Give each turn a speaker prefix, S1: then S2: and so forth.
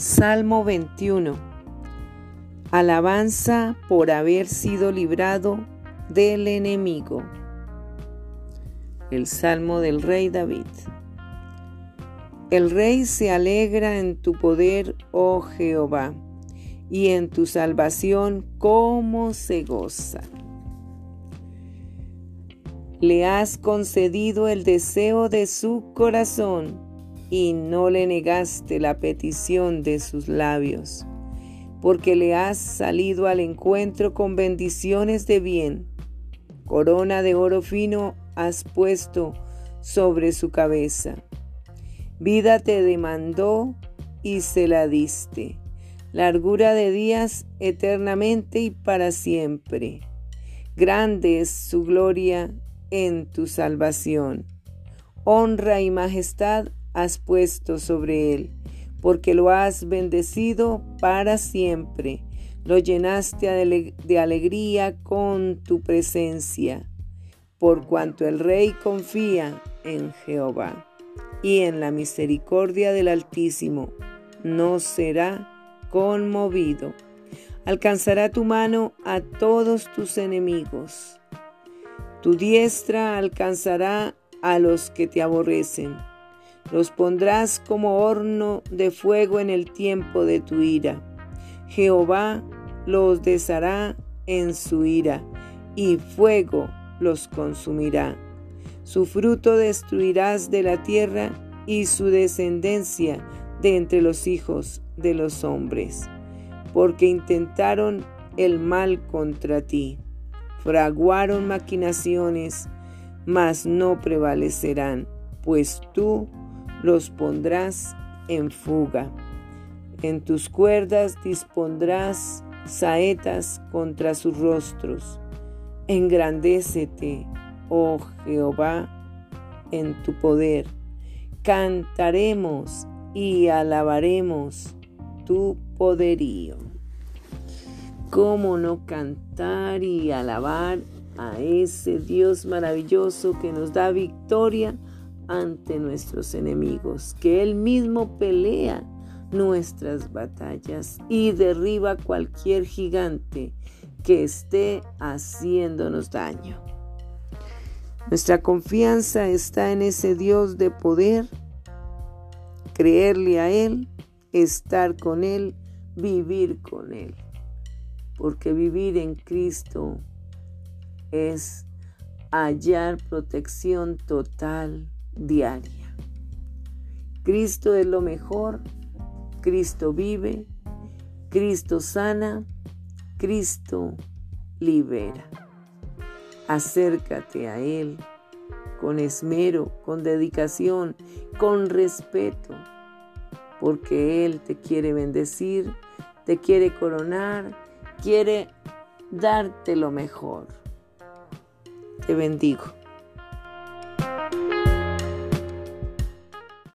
S1: Salmo 21. Alabanza por haber sido librado del enemigo. El Salmo del Rey David. El Rey se alegra en tu poder, oh Jehová, y en tu salvación como se goza. Le has concedido el deseo de su corazón y no le negaste la petición de sus labios, porque le has salido al encuentro con bendiciones de bien. Corona de oro fino has puesto sobre su cabeza. Vida te demandó y se la diste. Largura de días eternamente y para siempre. Grande es su gloria en tu salvación. Honra y majestad has puesto sobre él, porque lo has bendecido para siempre. Lo llenaste de alegría con tu presencia, por cuanto el rey confía en Jehová y en la misericordia del Altísimo, no será conmovido. Alcanzará tu mano a todos tus enemigos. Tu diestra alcanzará a los que te aborrecen los pondrás como horno de fuego en el tiempo de tu ira. Jehová los deshará en su ira, y fuego los consumirá. Su fruto destruirás de la tierra, y su descendencia de entre los hijos de los hombres, porque intentaron el mal contra ti, fraguaron maquinaciones, mas no prevalecerán, pues tú los pondrás en fuga. En tus cuerdas dispondrás saetas contra sus rostros. Engrandécete, oh Jehová, en tu poder. Cantaremos y alabaremos tu poderío. ¿Cómo no cantar y alabar a ese Dios maravilloso que nos da victoria? Ante nuestros enemigos, que Él mismo pelea nuestras batallas y derriba cualquier gigante que esté haciéndonos daño. Nuestra confianza está en ese Dios de poder, creerle a Él, estar con Él, vivir con Él. Porque vivir en Cristo es hallar protección total diaria. Cristo es lo mejor, Cristo vive, Cristo sana, Cristo libera. Acércate a Él con esmero, con dedicación, con respeto, porque Él te quiere bendecir, te quiere coronar, quiere darte lo mejor. Te bendigo.